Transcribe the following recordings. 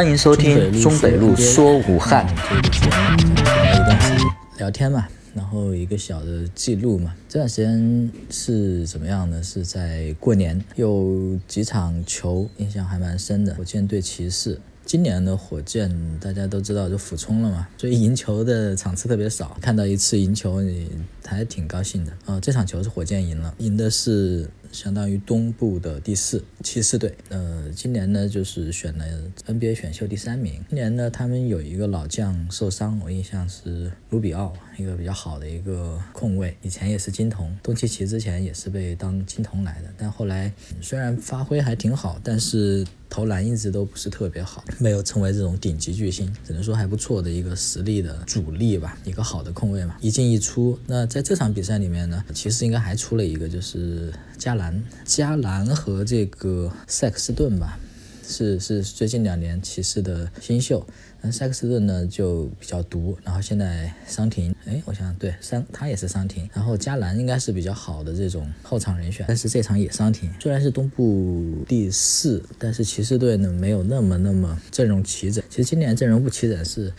欢迎收听中北路说武汉。聊一段时间聊天嘛，然后一个小的记录嘛。这段时间是怎么样呢？是在过年，有几场球印象还蛮深的。火箭对骑士。今年的火箭大家都知道就俯冲了嘛，所以赢球的场次特别少。看到一次赢球，你他还挺高兴的。呃，这场球是火箭赢了，赢的是。相当于东部的第四骑士队，呃，今年呢就是选了 NBA 选秀第三名。今年呢，他们有一个老将受伤，我印象是卢比奥，一个比较好的一个控卫，以前也是金童，东契奇之前也是被当金童来的，但后来虽然发挥还挺好，但是。投篮一直都不是特别好，没有成为这种顶级巨星，只能说还不错的一个实力的主力吧，一个好的控卫嘛，一进一出。那在在这场比赛里面呢，其实应该还出了一个，就是加兰，加兰和这个塞克斯顿吧。是是最近两年骑士的新秀，那塞克斯顿呢就比较毒，然后现在伤停，哎，我想对伤他也是伤停，然后加兰应该是比较好的这种后场人选，但是这场也伤停，虽然是东部第四，但是骑士队呢没有那么那么阵容齐整，其实今年阵容不齐整是。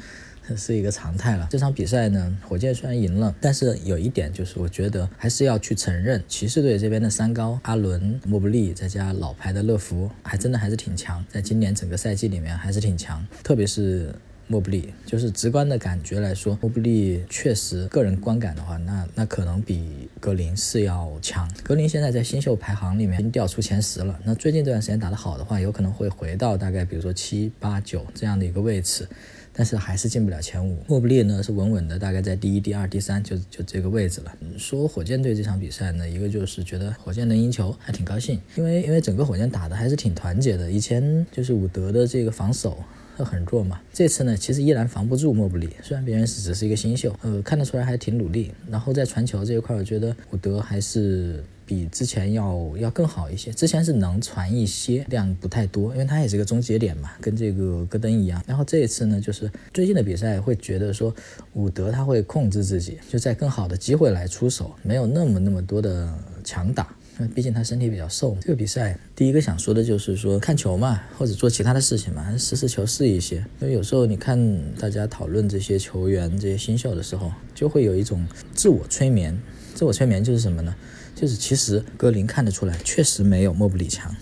是一个常态了。这场比赛呢，火箭虽然赢了，但是有一点就是，我觉得还是要去承认，骑士队这边的三高阿伦、莫布利，再加老牌的乐福，还真的还是挺强。在今年整个赛季里面还是挺强，特别是莫布利，就是直观的感觉来说，莫布利确实个人观感的话，那那可能比格林是要强。格林现在在新秀排行里面已经掉出前十了。那最近这段时间打得好的话，有可能会回到大概比如说七八九这样的一个位置。但是还是进不了前五。莫布利呢是稳稳的，大概在第一、第二、第三，就就这个位置了。说火箭队这场比赛呢，一个就是觉得火箭能赢球，还挺高兴，因为因为整个火箭打的还是挺团结的。以前就是伍德的这个防守很弱嘛，这次呢其实依然防不住莫布利，虽然别人是只是一个新秀，呃，看得出来还挺努力。然后在传球这一块，我觉得伍德还是。比之前要要更好一些，之前是能传一些，量不太多，因为它也是个终结点嘛，跟这个戈登一样。然后这一次呢，就是最近的比赛会觉得说，伍德他会控制自己，就在更好的机会来出手，没有那么那么多的强打，毕竟他身体比较瘦。这个比赛第一个想说的就是说，看球嘛，或者做其他的事情嘛，实事求是一些。因为有时候你看大家讨论这些球员、这些新秀的时候，就会有一种自我催眠。自我催眠就是什么呢？就是其实格林看得出来，确实没有莫布里强，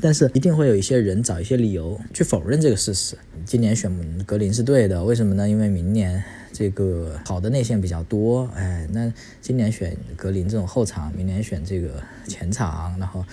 但是一定会有一些人找一些理由去否认这个事实。今年选格林是对的，为什么呢？因为明年这个好的内线比较多，哎，那今年选格林这种后场，明年选这个前场，然后。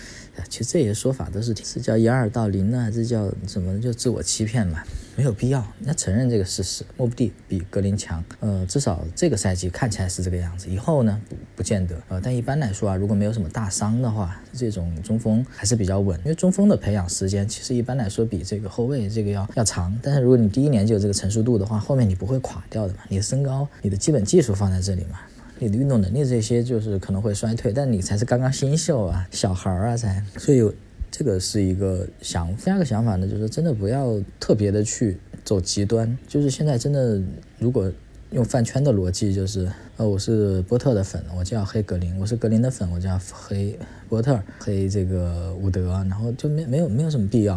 其实这些说法都是是叫掩耳盗铃呢，还是叫什么？就自我欺骗嘛，没有必要。那承认这个事实，莫布蒂比格林强，呃，至少这个赛季看起来是这个样子。以后呢，不不见得。呃，但一般来说啊，如果没有什么大伤的话，这种中锋还是比较稳。因为中锋的培养时间其实一般来说比这个后卫这个要要长。但是如果你第一年就有这个成熟度的话，后面你不会垮掉的嘛。你身高、你的基本技术放在这里嘛。你的运动能力这些就是可能会衰退，但你才是刚刚新秀啊，小孩儿啊才，所以这个是一个想。第二个想法呢，就是真的不要特别的去走极端，就是现在真的如果用饭圈的逻辑，就是呃我是波特的粉，我就要黑格林；我是格林的粉，我就要黑波特，黑这个伍德，然后就没没有没有什么必要。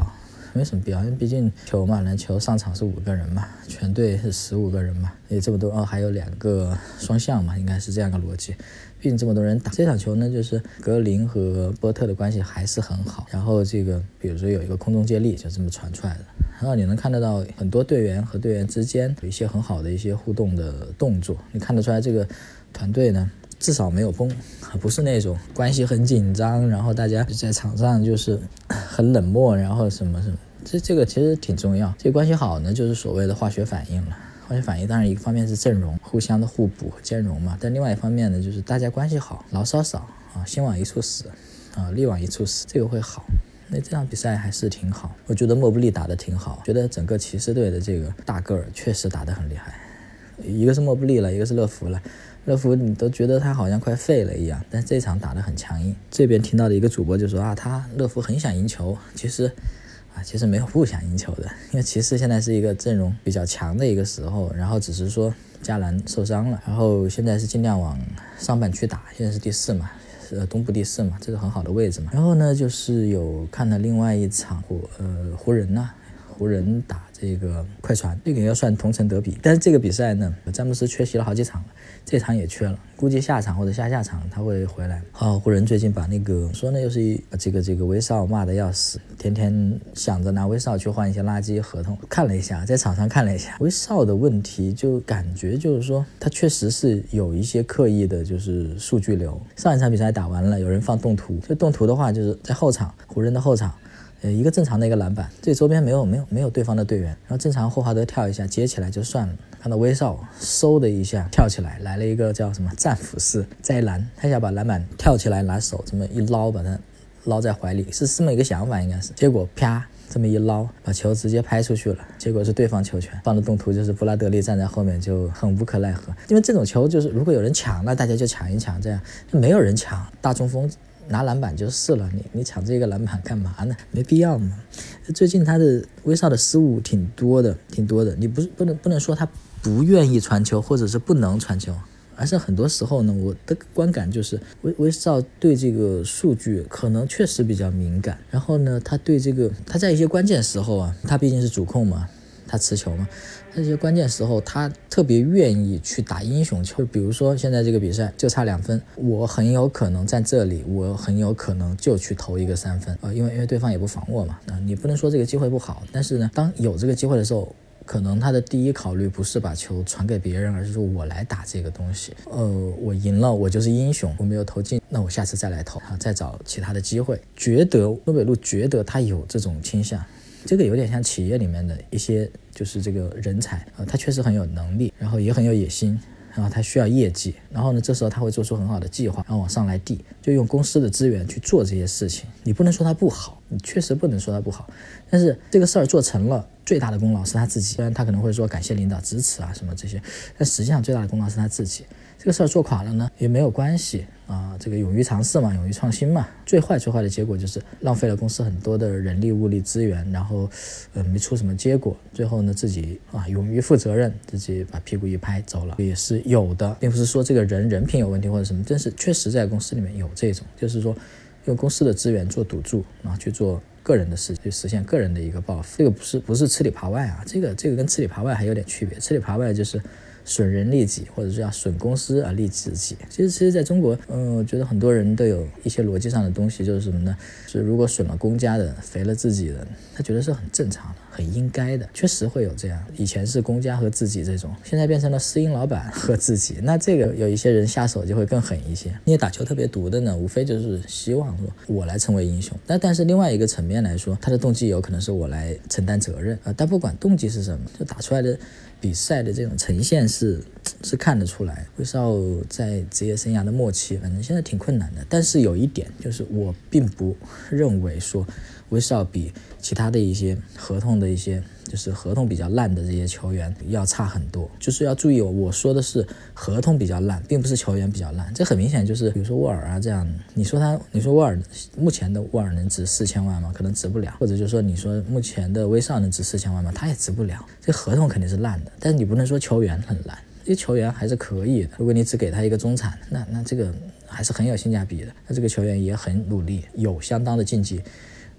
没什么必要，因为毕竟球嘛，篮球上场是五个人嘛，全队是十五个人嘛，也这么多哦，还有两个双向嘛，应该是这样个逻辑。毕竟这么多人打这场球呢，就是格林和波特的关系还是很好。然后这个，比如说有一个空中接力，就这么传出来的。然后你能看得到很多队员和队员之间有一些很好的一些互动的动作，你看得出来这个团队呢，至少没有崩，不是那种关系很紧张，然后大家在场上就是很冷漠，然后什么什么。这这个其实挺重要，这关系好呢，就是所谓的化学反应了。化学反应当然一个方面是阵容互相的互补兼容嘛，但另外一方面呢，就是大家关系好，牢骚少啊，心往一处使啊，力往一处使，这个会好。那这场比赛还是挺好，我觉得莫布利打得挺好，觉得整个骑士队的这个大个儿确实打得很厉害。一个是莫布利了，一个是乐福了，乐福你都觉得他好像快废了一样，但这场打得很强硬。这边听到的一个主播就说啊，他乐福很想赢球，其实啊。其实没有不想赢球的，因为骑士现在是一个阵容比较强的一个时候，然后只是说加兰受伤了，然后现在是尽量往上半区打，现在是第四嘛，呃东部第四嘛，这个很好的位置嘛。然后呢，就是有看了另外一场湖呃湖人呐，湖人打这个快船，这个要算同城德比。但是这个比赛呢，詹姆斯缺席了好几场了，这场也缺了，估计下场或者下下场他会回来。好，湖人最近把那个说呢，又是一这个这个威少骂的要死，天天想着拿威少去换一些垃圾合同。看了一下，在场上看了一下，威少的问题就感觉就是说他确实是有一些刻意的，就是数据流。上一场比赛打完了，有人放动图，这动图的话就是在后场，湖人的后场。呃，一个正常的一个篮板，这周边没有没有没有对方的队员，然后正常霍华德跳一下接起来就算了。看到威少嗖的一下跳起来，来了一个叫什么战斧式摘篮，他想把篮板跳起来拿手这么一捞，把它捞在怀里，是这么一个想法应该是。结果啪这么一捞，把球直接拍出去了，结果是对方球权。放的动图就是布拉德利站在后面就很无可奈何，因为这种球就是如果有人抢，那大家就抢一抢，这样就没有人抢，大中锋。拿篮板就是了，你你抢这个篮板干嘛呢？没必要嘛。最近他的威少的失误挺多的，挺多的。你不是不能不能说他不愿意传球，或者是不能传球，而是很多时候呢，我的观感就是威威少对这个数据可能确实比较敏感。然后呢，他对这个他在一些关键时候啊，他毕竟是主控嘛。他持球嘛，这些关键时候他特别愿意去打英雄球，就比如说现在这个比赛就差两分，我很有可能在这里，我很有可能就去投一个三分啊，因为因为对方也不防我嘛，啊，你不能说这个机会不好，但是呢，当有这个机会的时候，可能他的第一考虑不是把球传给别人，而是说我来打这个东西，呃，我赢了，我就是英雄，我没有投进，那我下次再来投啊，再找其他的机会。觉得诺北路觉得他有这种倾向。这个有点像企业里面的一些，就是这个人才啊，他确实很有能力，然后也很有野心，然后他需要业绩，然后呢，这时候他会做出很好的计划，然后往上来递，就用公司的资源去做这些事情。你不能说他不好，你确实不能说他不好，但是这个事儿做成了，最大的功劳是他自己。虽然他可能会说感谢领导支持啊什么这些，但实际上最大的功劳是他自己。这个事儿做垮了呢，也没有关系啊，这个勇于尝试嘛，勇于创新嘛。最坏最坏的结果就是浪费了公司很多的人力物力资源，然后，呃，没出什么结果。最后呢，自己啊，勇于负责任，自己把屁股一拍走了，也是有的，并不是说这个人人品有问题或者什么，但是确实在公司里面有这种，就是说用公司的资源做赌注啊，去做个人的事，去实现个人的一个报复。这个不是不是吃里扒外啊，这个这个跟吃里扒外还有点区别，吃里扒外就是。损人利己，或者是要损公司而利自己。其实，其实，在中国，嗯，我觉得很多人都有一些逻辑上的东西，就是什么呢？是如果损了公家的，肥了自己的，他觉得是很正常的，很应该的。确实会有这样。以前是公家和自己这种，现在变成了私营老板和自己。那这个有一些人下手就会更狠一些。那些打球特别毒的呢，无非就是希望说我来成为英雄。那但是另外一个层面来说，他的动机有可能是我来承担责任啊。但不管动机是什么，就打出来的。比赛的这种呈现是是看得出来，威少在职业生涯的末期，反正现在挺困难的。但是有一点就是，我并不认为说威少比其他的一些合同的一些。就是合同比较烂的这些球员要差很多，就是要注意，我说的是合同比较烂，并不是球员比较烂。这很明显就是，比如说沃尔啊这样，你说他，你说沃尔目前的沃尔能值四千万吗？可能值不了。或者就是说，你说目前的威少能值四千万吗？他也值不了。这合同肯定是烂的，但是你不能说球员很烂，这球员还是可以的。如果你只给他一个中产，那那这个还是很有性价比的。那这个球员也很努力，有相当的竞技。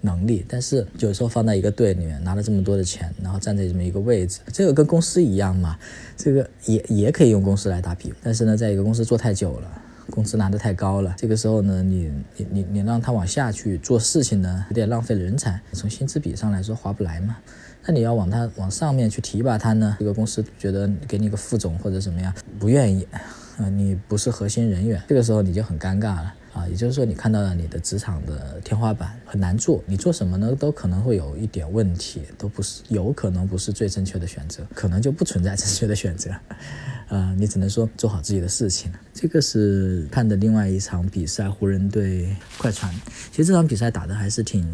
能力，但是有时候放在一个队里面拿了这么多的钱，然后站在这么一个位置，这个跟公司一样嘛，这个也也可以用公司来打比。但是呢，在一个公司做太久了，工资拿得太高了，这个时候呢，你你你你让他往下去做事情呢，有点浪费人才。从薪资比上来说划不来嘛。那你要往他往上面去提拔他呢，这个公司觉得给你个副总或者怎么样，不愿意，啊，你不是核心人员，这个时候你就很尴尬了。啊，也就是说，你看到了你的职场的天花板很难做，你做什么呢，都可能会有一点问题，都不是有可能不是最正确的选择，可能就不存在正确的选择，啊，你只能说做好自己的事情。这个是看的另外一场比赛，湖人对快船。其实这场比赛打的还是挺。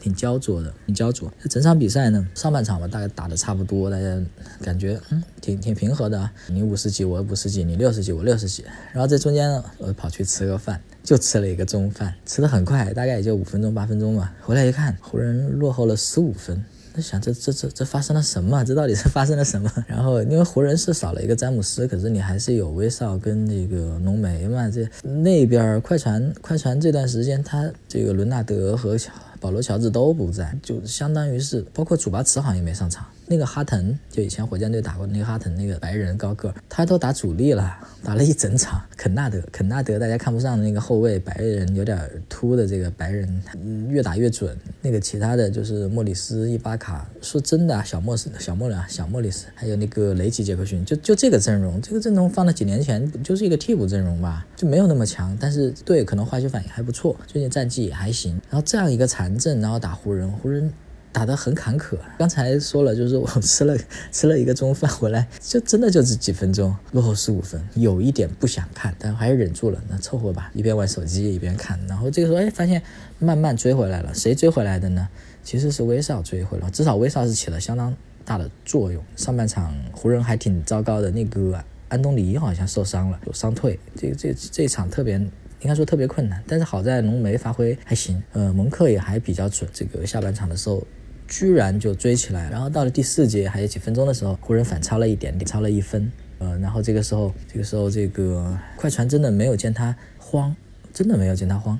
挺焦灼的，挺焦灼。整场比赛呢，上半场吧，大概打的差不多，大家感觉嗯，挺挺平和的。你五十几，我五十几，你六十几，我六十几。然后在中间呢，我跑去吃个饭，就吃了一个中饭，吃的很快，大概也就五分钟八分钟吧。回来一看，湖人落后了十五分。在想这这这这发生了什么？这到底是发生了什么？然后因为湖人是少了一个詹姆斯，可是你还是有威少跟那个浓眉嘛。这那边快船快船这段时间，他这个伦纳德和。保罗·乔治都不在，就相当于是包括祖巴茨好像也没上场，那个哈腾，就以前火箭队打过那个哈腾，那个白人高个，他都打主力了，打了一整场。肯纳德，肯纳德，大家看不上的那个后卫，白人有点秃的这个白人，越打越准。那个其他的就是莫里斯、伊巴卡，说真的，小莫斯、小莫了，小莫里斯，还有那个雷吉·杰克逊，就就这个阵容，这个阵容放到几年前就是一个替补阵容吧，就没有那么强，但是对，可能化学反应还不错，最近战绩也还行。然后这样一个残阵，然后打湖人，湖人。打得很坎坷。刚才说了，就是我吃了 吃了一个中饭回来，就真的就是几分钟落后十五分，有一点不想看，但还是忍住了。那凑合吧，一边玩手机一边看。然后这个时候，哎，发现慢慢追回来了。谁追回来的呢？其实是威少追回来，至少威少是起了相当大的作用。上半场湖人还挺糟糕的，那个安东尼好像受伤了，有伤退。这这这场特别应该说特别困难，但是好在浓眉发挥还行，呃，蒙克也还比较准。这个下半场的时候。居然就追起来，然后到了第四节还有几分钟的时候，湖人反超了一点点，超了一分。呃，然后这个时候，这个时候这个快船真的没有见他慌，真的没有见他慌。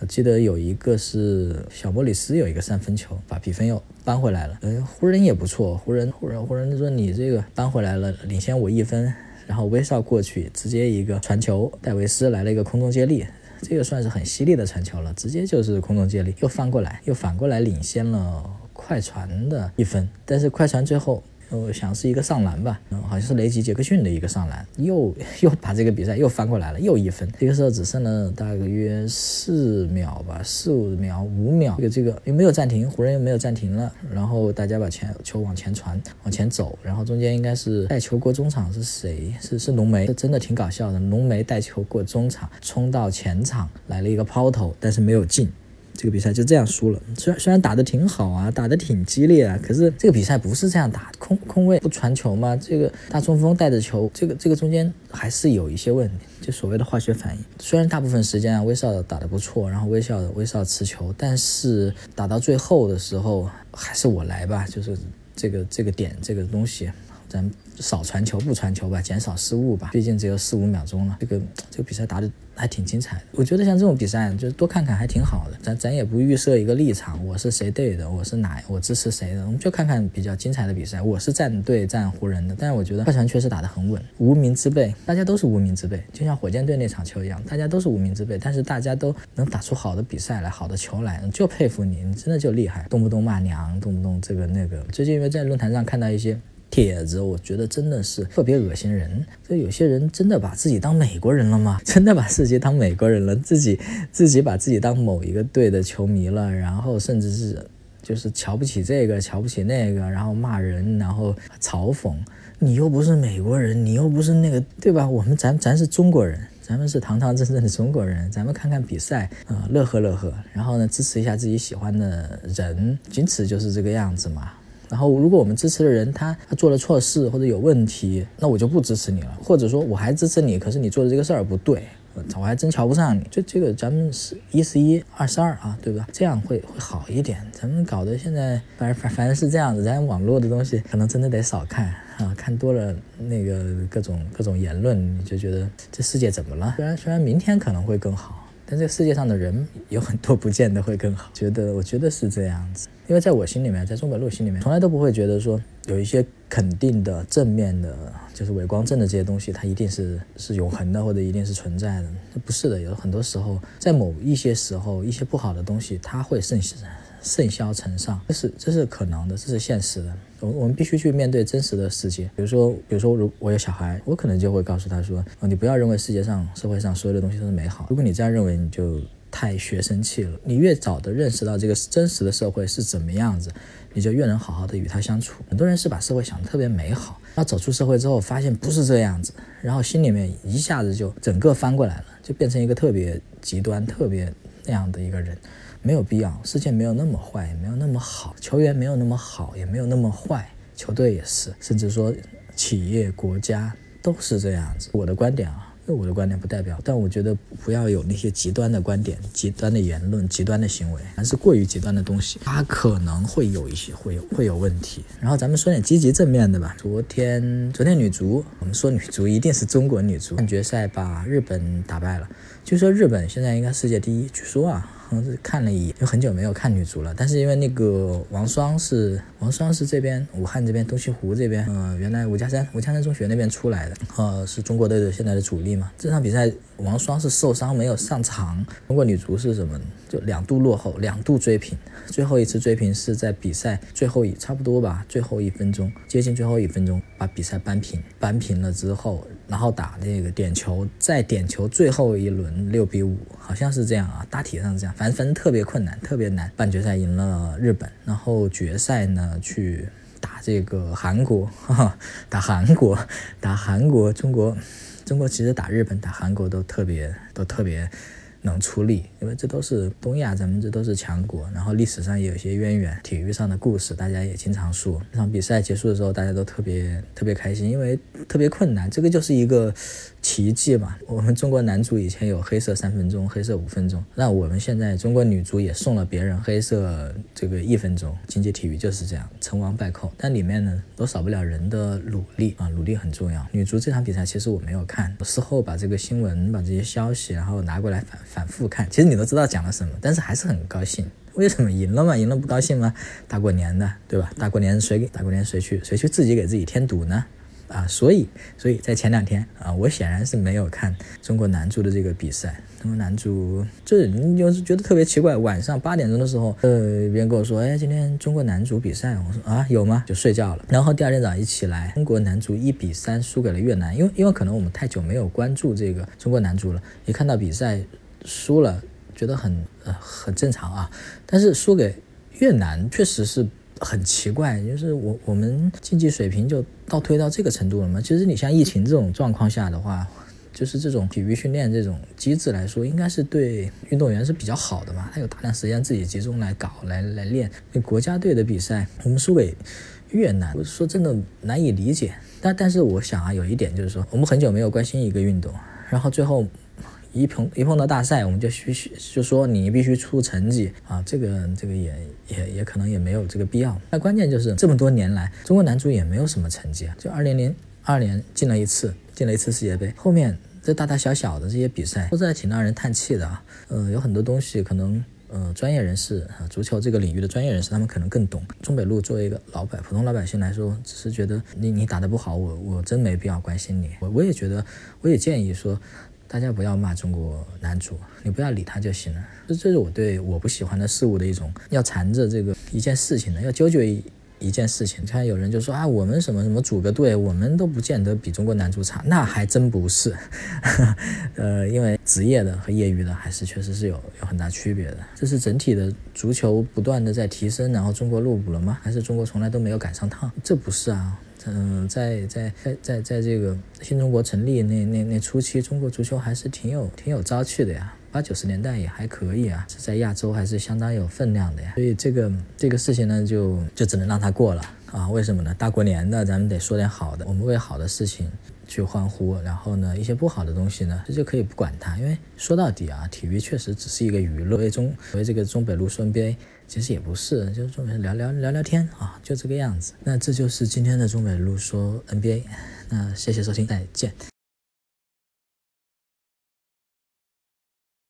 我记得有一个是小莫里斯有一个三分球，把比分又扳回来了。呃，湖人也不错，湖人湖人湖人说你这个扳回来了，领先我一分。然后威少过去直接一个传球，戴维斯来了一个空中接力。这个算是很犀利的传球了，直接就是空中接力，又翻过来，又反过来领先了快船的一分，但是快船最后。我想是一个上篮吧，好像是雷吉·杰克逊的一个上篮，又又把这个比赛又翻过来了，又一分。这个时候只剩了大约四秒吧，四五秒，五秒。这个这个又没有暂停，湖人又没有暂停了。然后大家把前球往前传，往前走。然后中间应该是带球过中场是谁？是是浓眉，真的挺搞笑的。浓眉带球过中场，冲到前场来了一个抛投，但是没有进。这个比赛就这样输了，虽然虽然打得挺好啊，打得挺激烈啊，可是这个比赛不是这样打，空空位不传球吗？这个大中锋带着球，这个这个中间还是有一些问题，就所谓的化学反应。虽然大部分时间啊威少打得不错，然后威少威少持球，但是打到最后的时候还是我来吧，就是这个这个点这个东西。咱少传球不传球吧，减少失误吧，毕竟只有四五秒钟了。这个这个比赛打的还挺精彩的，我觉得像这种比赛就多看看还挺好的。咱咱也不预设一个立场，我是谁队的，我是哪，我支持谁的，我们就看看比较精彩的比赛。我是站队站湖人的，但是我觉得快船确实打得很稳，无名之辈，大家都是无名之辈，就像火箭队那场球一样，大家都是无名之辈，但是大家都能打出好的比赛来，好的球来，就佩服你，你真的就厉害，动不动骂娘，动不动这个那个。最近因为在论坛上看到一些。帖子，我觉得真的是特别恶心人。这有些人真的把自己当美国人了吗？真的把自己当美国人了？自己自己把自己当某一个队的球迷了？然后甚至是就是瞧不起这个，瞧不起那个，然后骂人，然后嘲讽。你又不是美国人，你又不是那个，对吧？我们咱咱是中国人，咱们是堂堂正正的中国人。咱们看看比赛啊，乐呵乐呵，然后呢，支持一下自己喜欢的人，仅此就是这个样子嘛。然后，如果我们支持的人他他做了错事或者有问题，那我就不支持你了。或者说我还支持你，可是你做的这个事儿不对，我还真瞧不上你。就这个，咱们是一是一，二是二啊，对吧？这样会会好一点。咱们搞得现在反反反正是这样子，咱网络的东西可能真的得少看啊，看多了那个各种各种言论，你就觉得这世界怎么了？虽然虽然明天可能会更好。但这个世界上的人有很多，不见得会更好。觉得，我觉得是这样子。因为在我心里面，在中北路心里面，从来都不会觉得说有一些肯定的、正面的，就是伪光正的这些东西，它一定是是永恒的，或者一定是存在的。不是的，有很多时候，在某一些时候，一些不好的东西，它会盛行盛嚣尘上，这是这是可能的，这是现实的。我我们必须去面对真实的世界。比如说，比如说，如我有小孩，我可能就会告诉他说：“哦，你不要认为世界上、社会上所有的东西都是美好。如果你这样认为，你就太学生气了。你越早的认识到这个真实的社会是怎么样子，你就越能好好的与他相处。很多人是把社会想得特别美好，然后走出社会之后发现不是这样子，然后心里面一下子就整个翻过来了，就变成一个特别极端、特别那样的一个人。”没有必要，世界没有那么坏，也没有那么好，球员没有那么好，也没有那么坏，球队也是，甚至说企业、国家都是这样子。我的观点啊，我的观点不代表，但我觉得不要有那些极端的观点、极端的言论、极端的行为，凡是过于极端的东西，它可能会有一些会有会有问题。然后咱们说点积极正面的吧。昨天昨天女足，我们说女足一定是中国女足，半决赛把日本打败了。据说日本现在应该世界第一，据说啊。嗯，看了一眼，就很久没有看女足了。但是因为那个王霜是王霜是这边武汉这边东西湖这边，嗯，原来吴家山吴家山中学那边出来的，呃，是中国队的现在的主力嘛。这场比赛王霜是受伤没有上场。中国女足是什么？就两度落后，两度追平，最后一次追平是在比赛最后一差不多吧，最后一分钟，接近最后一分钟把比赛扳平，扳平了之后。然后打那个点球，在点球最后一轮六比五，好像是这样啊，大体上是这样，反正反正特别困难，特别难。半决赛赢了日本，然后决赛呢去打这个韩国，哈哈，打韩国，打韩国，中国，中国其实打日本、打韩国都特别，都特别。能出力，因为这都是东亚，咱们这都是强国，然后历史上也有些渊源，体育上的故事，大家也经常说。那场比赛结束的时候，大家都特别特别开心，因为特别困难，这个就是一个。奇迹嘛，我们中国男足以前有黑色三分钟、黑色五分钟，那我们现在中国女足也送了别人黑色这个一分钟。经济体育就是这样，成王败寇，但里面呢都少不了人的努力啊，努力很重要。女足这场比赛其实我没有看，事后把这个新闻、把这些消息，然后拿过来反反复看。其实你都知道讲了什么，但是还是很高兴。为什么赢了嘛？赢了不高兴吗？大过年的，对吧？大过年谁给？大过年谁去？谁去自己给自己添堵呢？啊，所以，所以在前两天啊，我显然是没有看中国男足的这个比赛。中国男足，这你就是觉得特别奇怪。晚上八点钟的时候，呃，别人跟我说，哎，今天中国男足比赛，我说啊，有吗？就睡觉了。然后第二天早上一起来，中国男足一比三输给了越南。因为因为可能我们太久没有关注这个中国男足了，一看到比赛输了，觉得很呃很正常啊。但是输给越南，确实是。很奇怪，就是我我们竞技水平就倒推到这个程度了吗？其实你像疫情这种状况下的话，就是这种体育训练这种机制来说，应该是对运动员是比较好的嘛。他有大量时间自己集中来搞来来练。国家队的比赛，我们输给越南，我说真的难以理解。但但是我想啊，有一点就是说，我们很久没有关心一个运动，然后最后。一碰一碰到大赛，我们就需须就说你必须出成绩啊，这个这个也也也可能也没有这个必要。那关键就是这么多年来，中国男足也没有什么成绩啊，就二零零二年进了一次，进了一次世界杯，后面这大大小小的这些比赛都在挺让人叹气的啊。嗯，有很多东西可能呃专业人士啊，足球这个领域的专业人士他们可能更懂。中北路作为一个老百普通老百姓来说，只是觉得你你打得不好，我我真没必要关心你。我我也觉得，我也建议说。大家不要骂中国男足，你不要理他就行了。这这是我对我不喜欢的事物的一种要缠着这个一件事情的，要纠结一一件事情。看有人就说啊，我们什么什么组个队，我们都不见得比中国男足差，那还真不是。呃，因为职业的和业余的还是确实是有有很大区别的。这是整体的足球不断的在提升，然后中国落伍了吗？还是中国从来都没有赶上趟？这不是啊。嗯，在在在在在这个新中国成立那那那初期，中国足球还是挺有挺有朝气的呀，八九十年代也还可以啊，是在亚洲还是相当有分量的呀。所以这个这个事情呢，就就只能让它过了啊。为什么呢？大过年的，咱们得说点好的，我们为好的事情去欢呼，然后呢，一些不好的东西呢，这就可以不管它，因为说到底啊，体育确实只是一个娱乐。为中为这个中北路顺杯。其实也不是，就是中美聊聊聊聊天啊，就这个样子。那这就是今天的中美路说 NBA，那谢谢收听，再见。